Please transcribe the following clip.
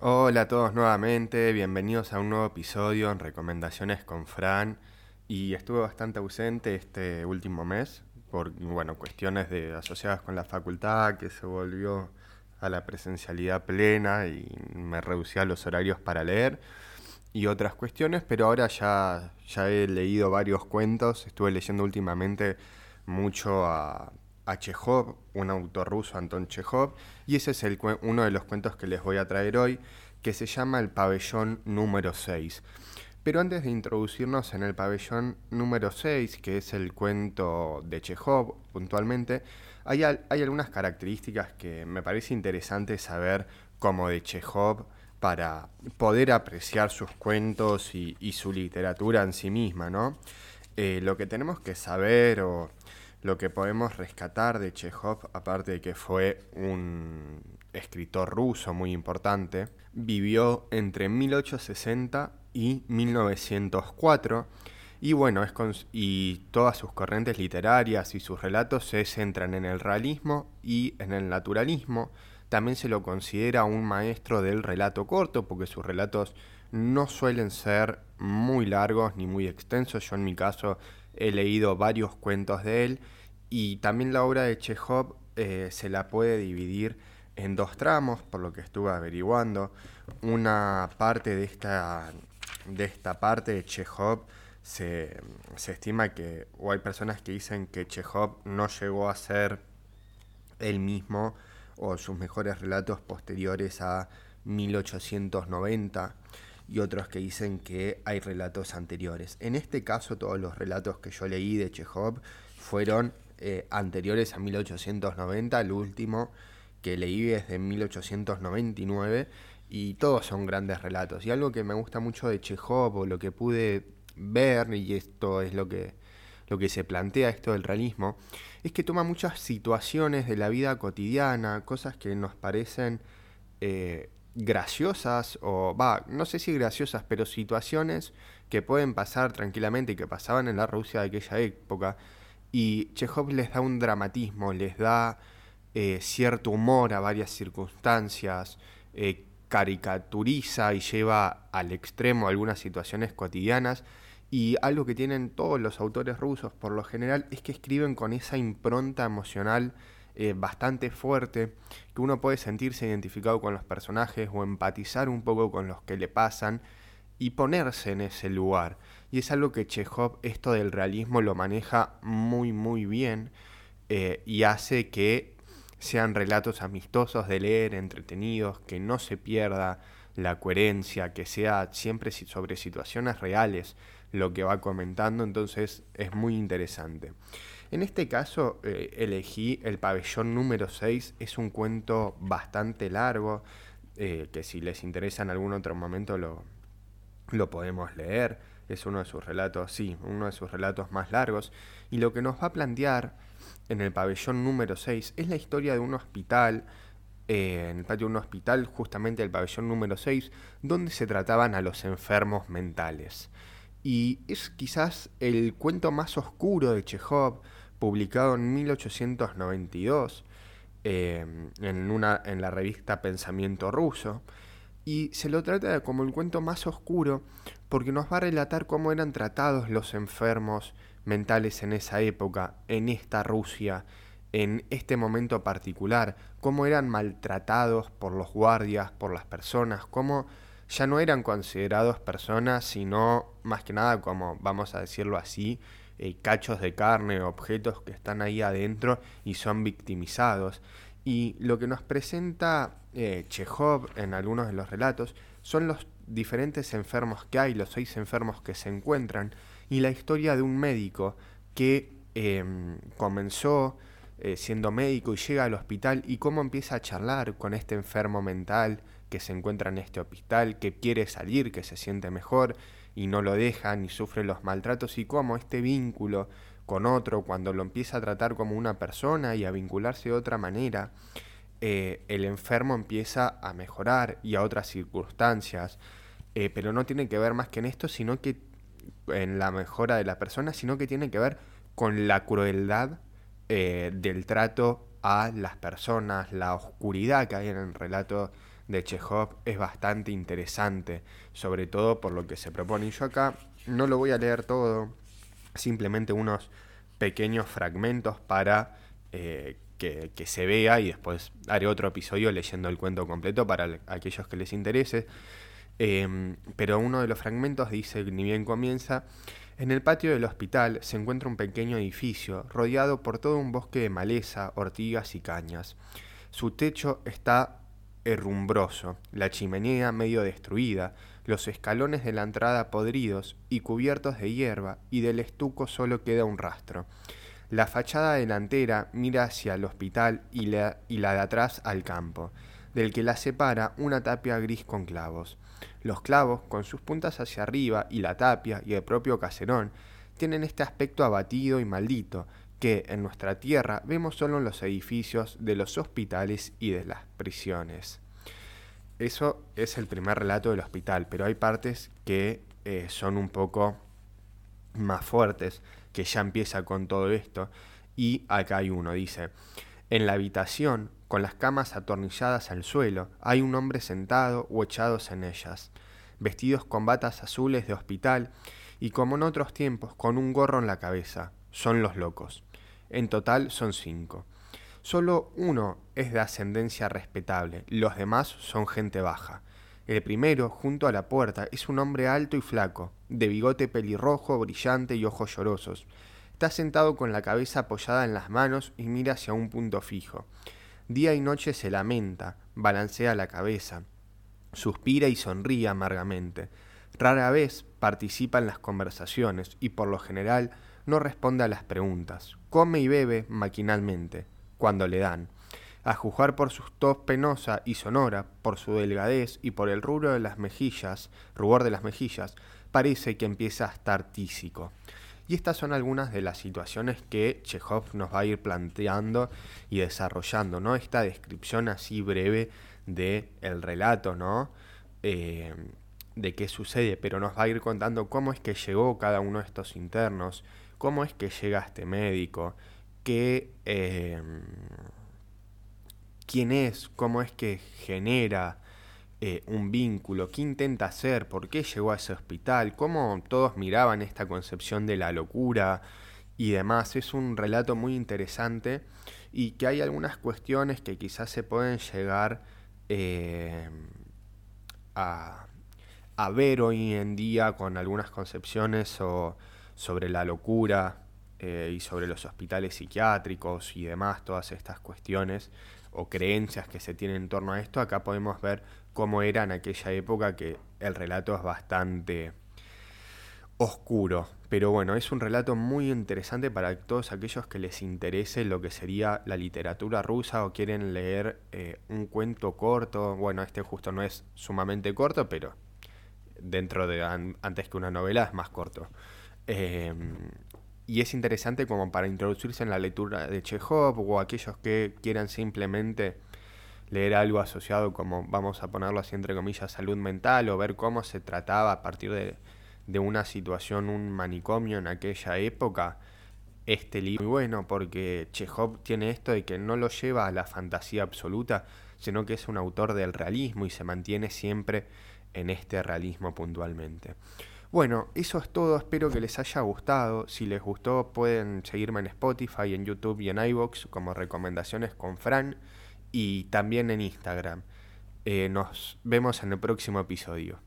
Hola a todos nuevamente, bienvenidos a un nuevo episodio en Recomendaciones con Fran. Y estuve bastante ausente este último mes por bueno, cuestiones de, asociadas con la facultad, que se volvió a la presencialidad plena y me reducía los horarios para leer y otras cuestiones, pero ahora ya, ya he leído varios cuentos, estuve leyendo últimamente mucho a, a Chekhov, un autor ruso, Anton Chekhov, y ese es el, uno de los cuentos que les voy a traer hoy, que se llama El pabellón número 6. Pero antes de introducirnos en el pabellón número 6, que es el cuento de Chekhov puntualmente, hay, algunas características que me parece interesante saber como de Chekhov para poder apreciar sus cuentos y, su literatura en sí misma, ¿no? Eh, lo que tenemos que saber o lo que podemos rescatar de Chekhov, aparte de que fue un escritor ruso muy importante, vivió entre 1860 y 1904 y bueno, es y todas sus corrientes literarias y sus relatos se centran en el realismo y en el naturalismo. También se lo considera un maestro del relato corto porque sus relatos no suelen ser muy largos ni muy extensos. Yo en mi caso he leído varios cuentos de él y también la obra de Chekhov eh, se la puede dividir en dos tramos, por lo que estuve averiguando. Una parte de esta, de esta parte de Chekhov se, se estima que, o hay personas que dicen que Chekhov no llegó a ser el mismo o sus mejores relatos posteriores a 1890 y otros que dicen que hay relatos anteriores. En este caso, todos los relatos que yo leí de Chekhov fueron eh, anteriores a 1890, el último que leí es de 1899 y todos son grandes relatos. Y algo que me gusta mucho de Chekhov o lo que pude ver, y esto es lo que, lo que se plantea esto del realismo, es que toma muchas situaciones de la vida cotidiana, cosas que nos parecen eh, graciosas, o va, no sé si graciosas, pero situaciones que pueden pasar tranquilamente y que pasaban en la Rusia de aquella época. Y Chekhov les da un dramatismo, les da eh, cierto humor a varias circunstancias, eh, caricaturiza y lleva al extremo algunas situaciones cotidianas y algo que tienen todos los autores rusos por lo general es que escriben con esa impronta emocional eh, bastante fuerte, que uno puede sentirse identificado con los personajes o empatizar un poco con los que le pasan y ponerse en ese lugar. Y es algo que Chekhov, esto del realismo, lo maneja muy muy bien eh, y hace que sean relatos amistosos de leer, entretenidos, que no se pierda la coherencia, que sea siempre sobre situaciones reales lo que va comentando, entonces es muy interesante. En este caso eh, elegí el pabellón número 6, es un cuento bastante largo, eh, que si les interesa en algún otro momento lo, lo podemos leer, es uno de sus relatos, sí, uno de sus relatos más largos, y lo que nos va a plantear en el pabellón número 6 es la historia de un hospital, eh, en el patio de un hospital, justamente el pabellón número 6, donde se trataban a los enfermos mentales. Y es quizás el cuento más oscuro de Chekhov, publicado en 1892 eh, en, una, en la revista Pensamiento Ruso. Y se lo trata como el cuento más oscuro porque nos va a relatar cómo eran tratados los enfermos mentales en esa época, en esta Rusia, en este momento particular, cómo eran maltratados por los guardias, por las personas, cómo ya no eran considerados personas, sino más que nada como, vamos a decirlo así, eh, cachos de carne, objetos que están ahí adentro y son victimizados. Y lo que nos presenta eh, Chekhov en algunos de los relatos son los diferentes enfermos que hay, los seis enfermos que se encuentran, y la historia de un médico que em, comenzó eh, siendo médico y llega al hospital y cómo empieza a charlar con este enfermo mental que se encuentra en este hospital, que quiere salir, que se siente mejor y no lo deja ni sufre los maltratos y cómo este vínculo con otro, cuando lo empieza a tratar como una persona y a vincularse de otra manera, eh, el enfermo empieza a mejorar y a otras circunstancias, eh, pero no tiene que ver más que en esto, sino que en la mejora de la persona, sino que tiene que ver con la crueldad eh, del trato a las personas, la oscuridad que hay en el relato de Chekhov es bastante interesante, sobre todo por lo que se propone. Y yo acá no lo voy a leer todo, simplemente unos pequeños fragmentos para eh, que, se vea y después haré otro episodio leyendo el cuento completo para aquellos que les interese. Em, pero uno de los fragmentos dice, ni bien comienza, en el patio del hospital se encuentra un pequeño edificio rodeado por todo un bosque de maleza, ortigas y cañas. Su techo está herrumbroso, la chimenea medio destruida, los escalones de la entrada podridos y cubiertos de hierba, y del estuco solo queda un rastro. La fachada delantera mira hacia el hospital y la, y la de atrás al campo, del que la separa una tapia gris con clavos. Los clavos, con sus puntas hacia arriba, y la tapia y el propio caserón, tienen este aspecto abatido y maldito, que en nuestra tierra vemos solo en los edificios de los hospitales y de las prisiones. Eso es el primer relato del hospital, pero hay partes que eh, son un poco más fuertes, que ya empieza con todo esto, y acá hay uno, dice, en la habitación, con las camas atornilladas al suelo, hay un hombre sentado o echados en ellas, vestidos con batas azules de hospital y como en otros tiempos con un gorro en la cabeza. Son los locos. En total son cinco. Solo uno es de ascendencia respetable, los demás son gente baja. El primero, junto a la puerta, es un hombre alto y flaco, de bigote pelirrojo, brillante y ojos llorosos. Está sentado con la cabeza apoyada en las manos y mira hacia un punto fijo. Día y noche se lamenta, balancea la cabeza, suspira y sonríe amargamente. Rara vez participa en las conversaciones y por lo general no responde a las preguntas. Come y bebe maquinalmente cuando le dan. A juzgar por su tos penosa y sonora, por su delgadez y por el rubro de las mejillas, rubor de las mejillas, parece que empieza a estar tísico. Y estas son algunas de las situaciones que Chekhov nos va a ir planteando y desarrollando, ¿no? Esta descripción así breve de el relato, ¿no? Eh, de qué sucede, pero nos va a ir contando cómo es que llegó cada uno de estos internos, cómo es que llega este médico, que, em, quién es, cómo es que genera eh, un vínculo, qué intenta hacer, por qué llegó a ese hospital, cómo todos miraban esta concepción de la locura y demás. Es un relato muy interesante y que hay algunas cuestiones que quizás se pueden llegar em, a, a ver hoy en día con algunas concepciones sobre la locura eh, y sobre los hospitales psiquiátricos y demás, todas estas cuestiones o creencias que se tienen en torno a esto, acá podemos ver cómo era en aquella época que el relato es bastante oscuro. Pero bueno, es un relato muy interesante para todos aquellos que les interese lo que sería la literatura rusa o quieren leer eh, un cuento corto. Bueno, este justo no es sumamente corto, pero dentro de antes que una novela es más corto. Eh, y es interesante como para introducirse en la lectura de Chekhov o aquellos que quieran simplemente leer algo asociado como, vamos a ponerlo así entre comillas, salud mental o ver cómo se trataba a partir de, de una situación, un manicomio en aquella época. Este libro muy bueno porque Chekhov tiene esto de que no lo lleva a la fantasía absoluta, sino que es un autor del realismo y se mantiene siempre en este realismo puntualmente. Bueno, eso es todo, espero que les haya gustado. Si les gustó pueden seguirme en Spotify, en YouTube y en iVoox como recomendaciones con Fran y también en Instagram. Eh, nos vemos en el próximo episodio.